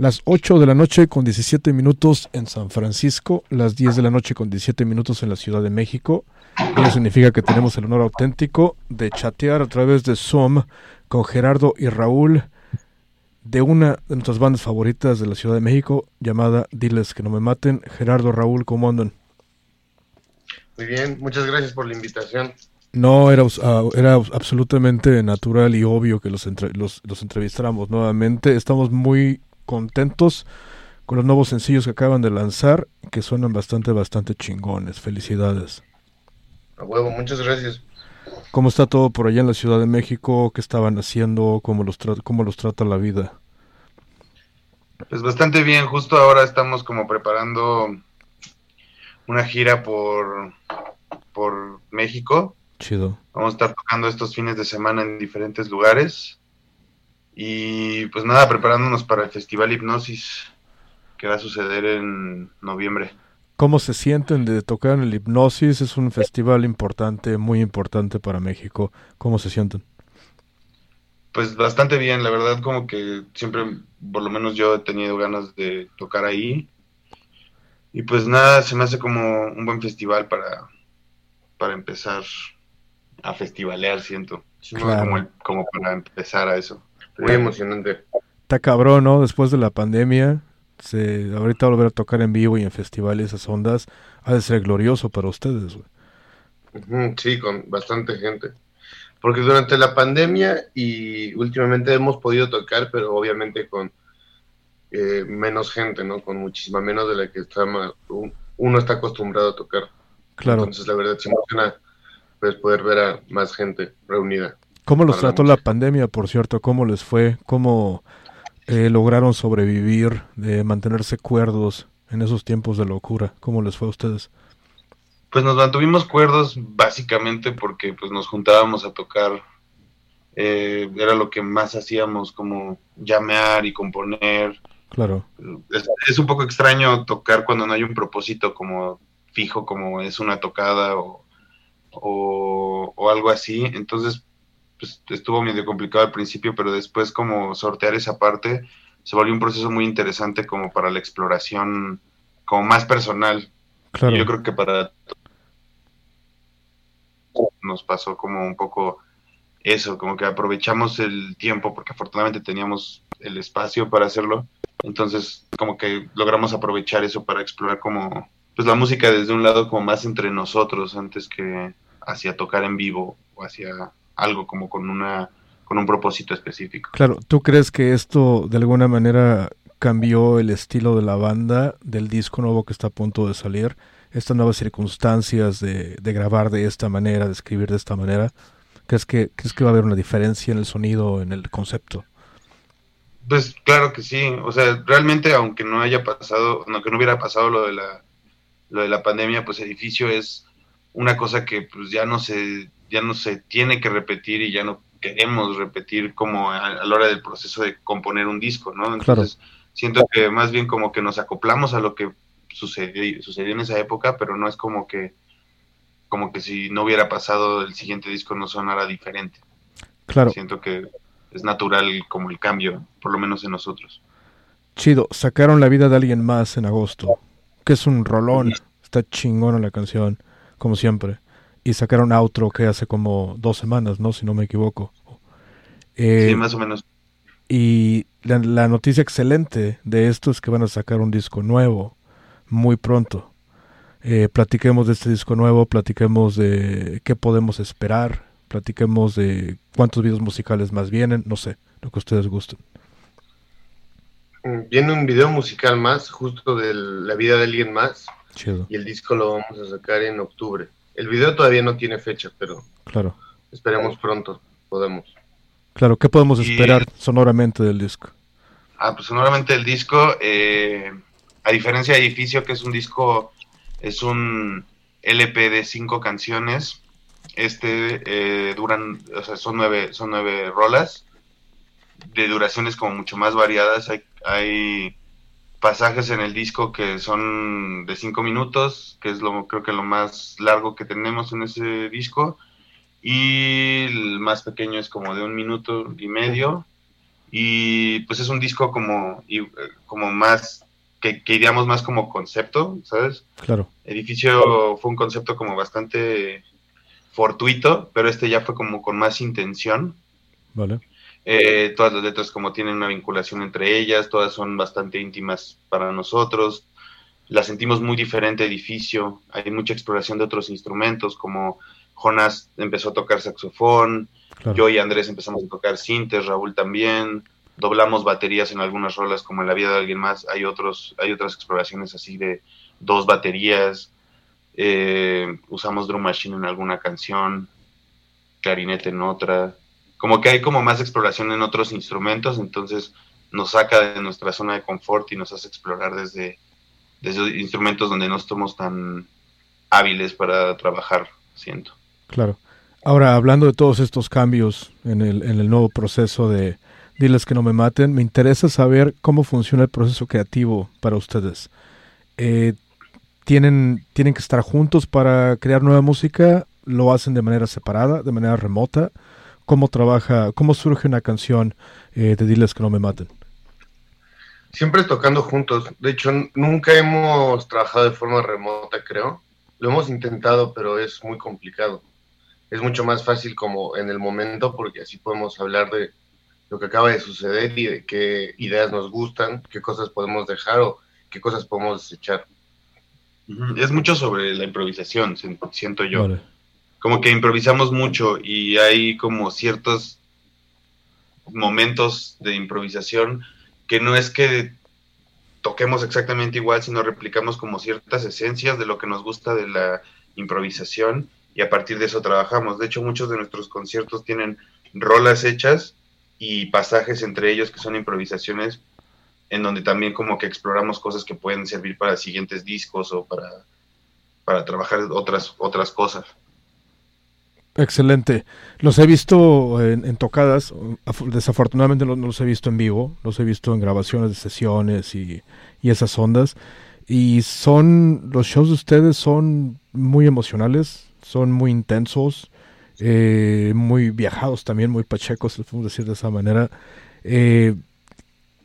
Las 8 de la noche con 17 minutos en San Francisco, las 10 de la noche con 17 minutos en la Ciudad de México. Eso significa que tenemos el honor auténtico de chatear a través de Zoom con Gerardo y Raúl de una de nuestras bandas favoritas de la Ciudad de México llamada Diles que no me maten. Gerardo, Raúl, ¿cómo andan? Muy bien, muchas gracias por la invitación. No, era, ah, era absolutamente natural y obvio que los, los, los entrevistáramos nuevamente. Estamos muy contentos con los nuevos sencillos que acaban de lanzar, que suenan bastante, bastante chingones. Felicidades. A huevo, muchas gracias. ¿Cómo está todo por allá en la Ciudad de México? ¿Qué estaban haciendo? ¿Cómo los, cómo los trata la vida? Pues bastante bien, justo ahora estamos como preparando una gira por, por México. Chido. Vamos a estar tocando estos fines de semana en diferentes lugares. Y pues nada, preparándonos para el Festival Hipnosis que va a suceder en noviembre. ¿Cómo se sienten de tocar en el Hipnosis? Es un festival importante, muy importante para México. ¿Cómo se sienten? Pues bastante bien, la verdad como que siempre, por lo menos yo he tenido ganas de tocar ahí. Y pues nada, se me hace como un buen festival para, para empezar a festivalear, siento. Como, como para empezar a eso. Muy emocionante. Está cabrón, ¿no? Después de la pandemia, se, ahorita volver a tocar en vivo y en festivales esas ondas ha de ser glorioso para ustedes. Sí, con bastante gente. Porque durante la pandemia y últimamente hemos podido tocar, pero obviamente con eh, menos gente, ¿no? Con muchísima menos de la que está, uno está acostumbrado a tocar. Claro. Entonces, la verdad, se emociona pues, poder ver a más gente reunida. ¿Cómo los trató la pandemia, por cierto? ¿Cómo les fue? ¿Cómo eh, lograron sobrevivir, de mantenerse cuerdos en esos tiempos de locura? ¿Cómo les fue a ustedes? Pues nos mantuvimos cuerdos básicamente porque pues nos juntábamos a tocar. Eh, era lo que más hacíamos, como llamear y componer. Claro. Es, un poco extraño tocar cuando no hay un propósito como fijo, como es una tocada o, o algo así. Entonces, pues estuvo medio complicado al principio, pero después como sortear esa parte se volvió un proceso muy interesante como para la exploración como más personal. Claro. Yo creo que para nos pasó como un poco eso, como que aprovechamos el tiempo porque afortunadamente teníamos el espacio para hacerlo. Entonces, como que logramos aprovechar eso para explorar como pues la música desde un lado como más entre nosotros antes que hacia tocar en vivo o hacia algo como con una con un propósito específico. Claro, ¿tú crees que esto de alguna manera cambió el estilo de la banda del disco nuevo que está a punto de salir? Estas nuevas circunstancias de, grabar de esta manera, de escribir de esta manera, ¿crees que, ¿crees que va a haber una diferencia en el sonido, en el concepto? Pues claro que sí, o sea, realmente aunque no haya pasado, aunque no hubiera pasado lo de la, lo de la pandemia, pues edificio es una cosa que pues ya no se ya no se tiene que repetir y ya no queremos repetir como a, la hora del proceso de componer un disco, ¿no? Entonces, siento que más bien como que nos acoplamos a lo que sucedió, sucedió en esa época, pero no es como que como que si no hubiera pasado el siguiente disco no sonara diferente. Claro. Siento que es natural como el cambio, por lo menos en nosotros. Chido, sacaron La vida de alguien más en agosto, que es un rolón, está chingona la canción, como siempre y sacaron outro que hace como dos semanas, ¿no? Si no me equivoco. Eh, sí, más o menos. Y la, noticia excelente de esto es que van a sacar un disco nuevo muy pronto. Eh, platiquemos de este disco nuevo, platiquemos de qué podemos esperar, platiquemos de cuántos videos musicales más vienen, no sé, lo que ustedes gusten. Mm, viene un video musical más, justo de la vida de alguien más. Chido. Y el disco lo vamos a sacar en octubre. El video todavía no tiene fecha, pero claro. esperemos pronto, podemos. Claro, ¿qué podemos esperar sonoramente del disco? Ah, pues sonoramente el disco, eh, a diferencia de Edificio, que es un disco, es un LP de cinco canciones, este eh, duran, o sea, son nueve, son nueve rolas, de duraciones como mucho más variadas, hay, hay pasajes en el disco que son de cinco minutos, que es lo creo que lo más largo que tenemos en ese disco, y el más pequeño es como de un minuto y medio, Y pues es un disco como, y, como más, que, que iríamos más como concepto, ¿sabes? Claro. Edificio fue un concepto como bastante fortuito, pero este ya fue como con más intención. Vale. Eh, todas las letras como tienen una vinculación entre ellas, todas son bastante íntimas para nosotros. La sentimos muy diferente edificio, hay mucha exploración de otros instrumentos, como Jonas empezó a tocar saxofón, yo y Andrés empezamos a tocar sintes, Raúl también, doblamos baterías en algunas rolas como en la vida de alguien más, hay otros, hay otras exploraciones así de dos baterías, eh, usamos drum machine en alguna canción, clarinete en otra, como que hay como más exploración en otros instrumentos, entonces nos saca de nuestra zona de confort y nos hace explorar desde, desde instrumentos donde no estamos tan hábiles para trabajar, siento. Claro. Ahora, hablando de todos estos cambios en el, en el nuevo proceso de Diles que no me maten, me interesa saber cómo funciona el proceso creativo para ustedes. Eh, ¿tienen, ¿Tienen que estar juntos para crear nueva música? ¿Lo hacen de manera separada, de manera remota? Cómo trabaja, cómo surge una canción eh, de Diles que no me maten. Siempre tocando juntos. De hecho, nunca hemos trabajado de forma remota, creo. Lo hemos intentado, pero es muy complicado. Es mucho más fácil como en el momento, porque así podemos hablar de lo que acaba de suceder y de qué ideas nos gustan, qué cosas podemos dejar o qué cosas podemos desechar. Es mucho sobre la improvisación, siento yo como que improvisamos mucho y hay como ciertos momentos de improvisación que no es que toquemos exactamente igual, sino replicamos como ciertas esencias de lo que nos gusta de la improvisación y a partir de eso trabajamos. De hecho, muchos de nuestros conciertos tienen rolas hechas y pasajes entre ellos que son improvisaciones en donde también como que exploramos cosas que pueden servir para siguientes discos o para, para trabajar otras, otras cosas. Excelente. Los he visto en, tocadas, desafortunadamente no, los he visto en vivo, los he visto en grabaciones de sesiones y, esas ondas. Y son, los shows de ustedes son muy emocionales, son muy intensos, eh, muy viajados también, muy pachecos, podemos decir de esa manera. Eh,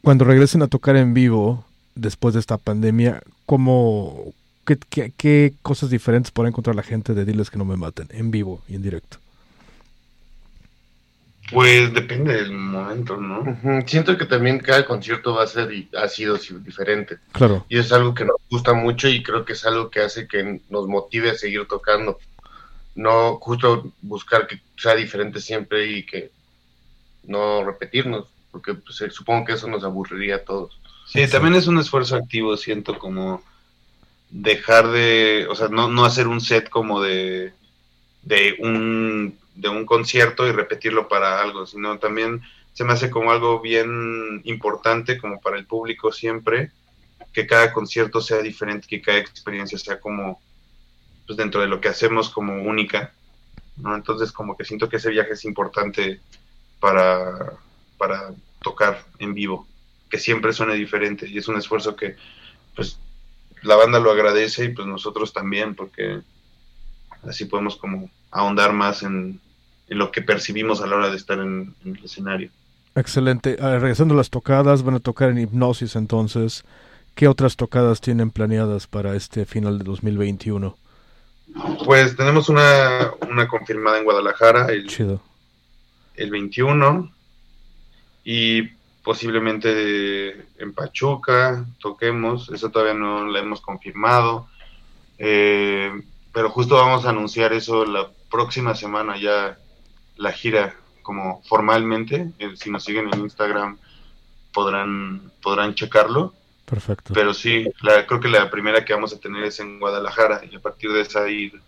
cuando regresen a tocar en vivo, después de esta pandemia, ¿cómo, ¿Qué, cosas diferentes podrá encontrar la gente de Diles que no me maten en vivo y en directo? Pues depende del momento, ¿no? Siento que también cada concierto va a ser y ha sido diferente. Claro. Y es algo que nos gusta mucho y creo que es algo que hace que nos motive a seguir tocando. No justo buscar que sea diferente siempre y que no repetirnos, porque pues, supongo que eso nos aburriría a todos. Sí, también es un esfuerzo activo, siento como dejar de, o sea, no, no hacer un set como de, de, un, de un concierto y repetirlo para algo, sino también se me hace como algo bien importante como para el público siempre, que cada concierto sea diferente, que cada experiencia sea como, pues dentro de lo que hacemos como única, ¿no? Entonces como que siento que ese viaje es importante para, para tocar en vivo, que siempre suene diferente y es un esfuerzo que pues la banda lo agradece y pues nosotros también, porque así podemos como ahondar más en, lo que percibimos a la hora de estar en, el escenario. Excelente. Ah, regresando a las tocadas, van a tocar en Hipnosis entonces. ¿Qué otras tocadas tienen planeadas para este final de 2021? Pues tenemos una, una confirmada en Guadalajara el, Chido. el 21 y posiblemente en Pachuca toquemos, eso todavía no la hemos confirmado, eh, pero justo vamos a anunciar eso la próxima semana ya la gira como formalmente, eh, si nos siguen en Instagram podrán podrán checarlo. Perfecto. Pero sí, la, creo que la primera que vamos a tener es en Guadalajara y a partir de esa ir,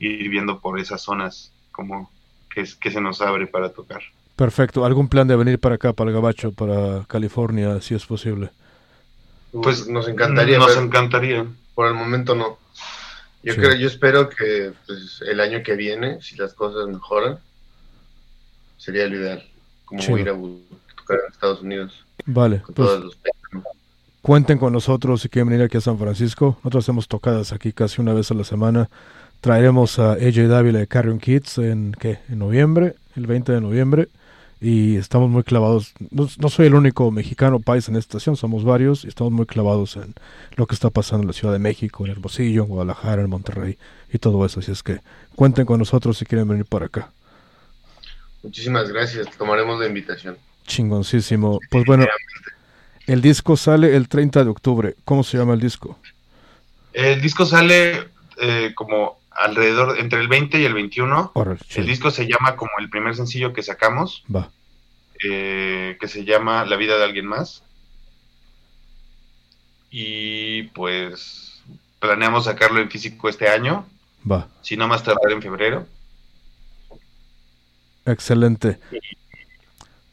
ir viendo por esas zonas como que, que se nos abre para tocar. Perfecto. ¿Algún plan de venir para acá, para el Gabacho, para California, si es posible? Pues nos encantaría. Nos encantaría. Por el momento no. Yo creo, yo espero que pues, el año que viene, si las cosas mejoran, sería lo ideal. Como ir a tocar en Estados Unidos. Vale. Pues, cuenten con nosotros si quieren venir aquí a San Francisco. Nosotros hacemos tocadas aquí casi una vez a la semana. Traeremos a AJ Dávila de Carrion Kids en, ¿qué? en noviembre, el 20 de noviembre y estamos muy clavados. No, soy el único mexicano país en esta estación, somos varios y estamos muy clavados en lo que está pasando en la Ciudad de México, en Hermosillo, en Guadalajara, en Monterrey y todo eso. Así es que cuenten con nosotros si quieren venir para acá. Muchísimas gracias, tomaremos la invitación. Chingoncísimo. Pues bueno, el disco sale el 30 de octubre. ¿Cómo se llama el disco? El disco sale eh, como alrededor entre el 20 y el 21. el disco se llama como el primer sencillo que sacamos. Va. Eh, que se llama La vida de alguien más. Y pues planeamos sacarlo en físico este año. Va. Si no más tardar en febrero. Excelente.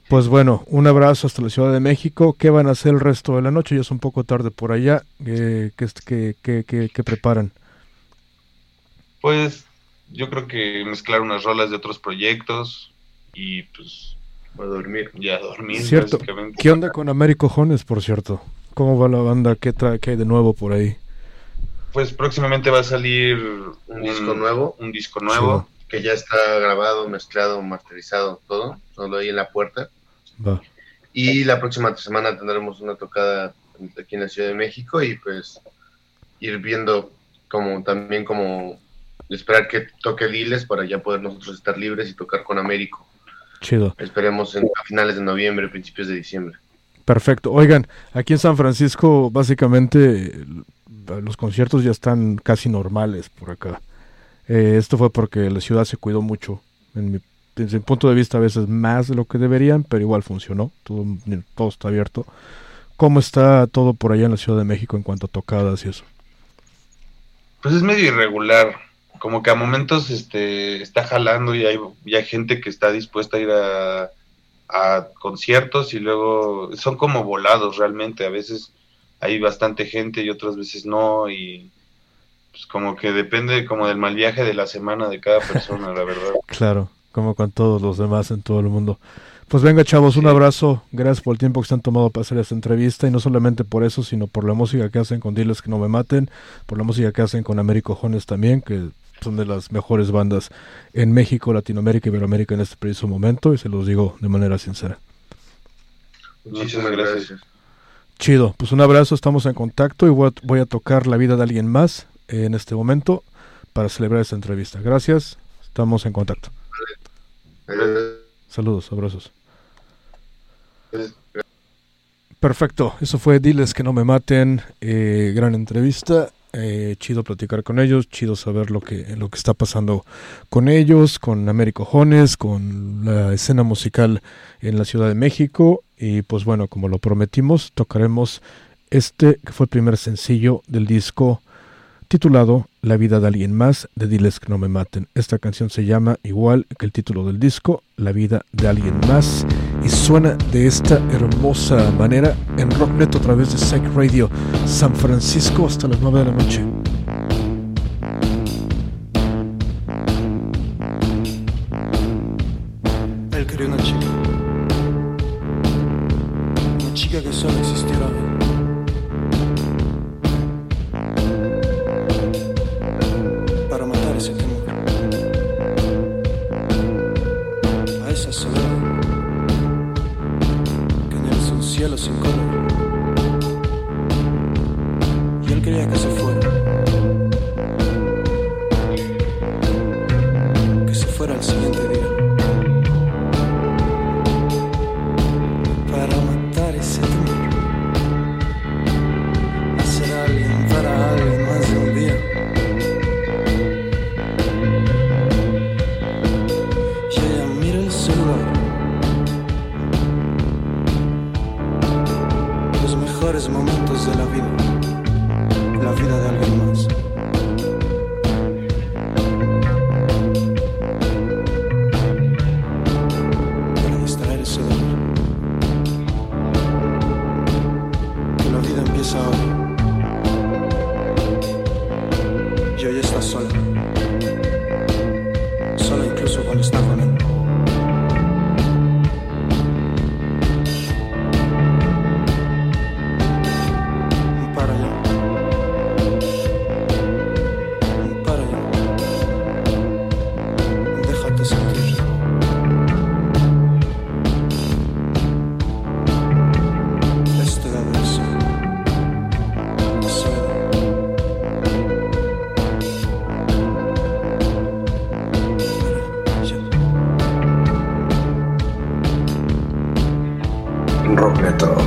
Pues bueno, un abrazo hasta la Ciudad de México. ¿Qué van a hacer el resto de la noche? Ya es un poco tarde por allá. ¿Qué, qué, preparan? Pues yo creo que mezclar unas rolas de otros proyectos y pues a dormir. Ya dormir. Cierto. ¿Qué onda con Américo Jones, por cierto? ¿Cómo va la banda? ¿Qué, trae, qué hay de nuevo por ahí? Pues próximamente va a salir un, disco nuevo. Un disco nuevo. Que ya está grabado, mezclado, masterizado, todo. Solo ahí en la puerta. Va. Y la próxima semana tendremos una tocada aquí en la Ciudad de México y pues ir viendo como también como esperar que toque Diles para ya poder nosotros estar libres y tocar con Américo. Chido. Esperemos en, a finales de noviembre, principios de diciembre. Perfecto. Oigan, aquí en San Francisco básicamente los conciertos ya están casi normales por acá. Eh, esto fue porque la ciudad se cuidó mucho. En mi, desde mi punto de vista a veces más de lo que deberían, pero igual funcionó. Todo, todo está abierto. ¿Cómo está todo por allá en la Ciudad de México en cuanto a tocadas y eso? Pues es medio irregular como que a momentos este, está jalando y hay, hay gente que está dispuesta a ir a, conciertos y luego son como volados realmente. A veces hay bastante gente y otras veces no y pues como que depende como del mal viaje de la semana de cada persona, la verdad. Claro, como con todos los demás en todo el mundo. Pues venga, chavos, un abrazo. Gracias por el tiempo que se han tomado para hacer esta entrevista. Y no solamente por eso, sino por la música que hacen con Diles que no me maten, por la música que hacen con Américo Jones también, que son de las mejores bandas en México, Latinoamérica y Iberoamérica en este preciso momento y se los digo de manera sincera. Muchísimas gracias. Chido, pues un abrazo, estamos en contacto y voy a, tocar la vida de alguien más en este momento para celebrar esta entrevista. Gracias, estamos en contacto. Saludos, abrazos. Perfecto, eso fue Diles que no me maten, eh, gran entrevista eh, chido platicar con ellos, chido saber lo que, lo que está pasando con ellos, con Américo Jones, con la escena musical en la Ciudad de México. Y pues bueno, como lo prometimos, tocaremos este que fue el primer sencillo del disco titulado La vida de alguien más de Diles que no me maten. Esta canción se llama igual que el título del disco, La vida de alguien más, y suena de esta hermosa manera en Rocknet a través de Psych Radio San Francisco hasta las 9 de la noche. Él quería una chica, una chica que solo existiera Y él quería que se fuera. Y hoy método.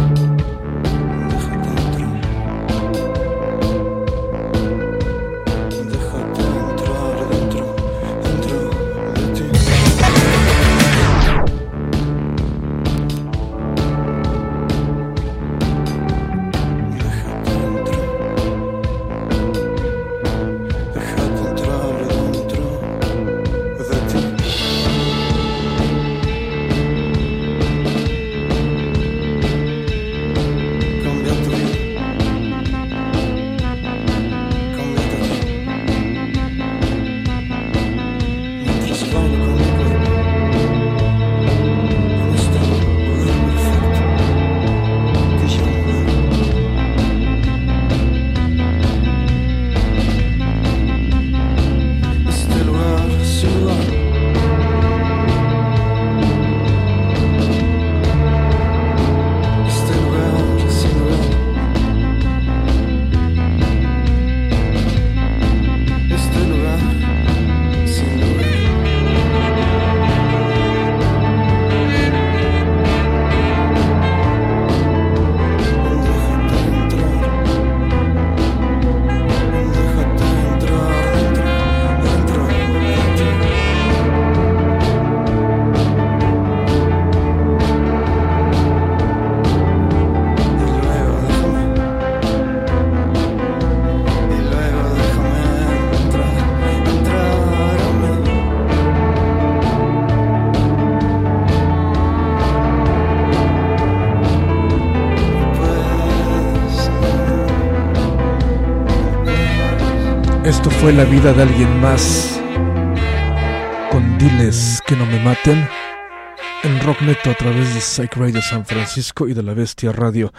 Fue la vida de alguien más. Con diles que no me maten. En Rock Neto a través de Psych Radio San Francisco y de la Bestia Radio.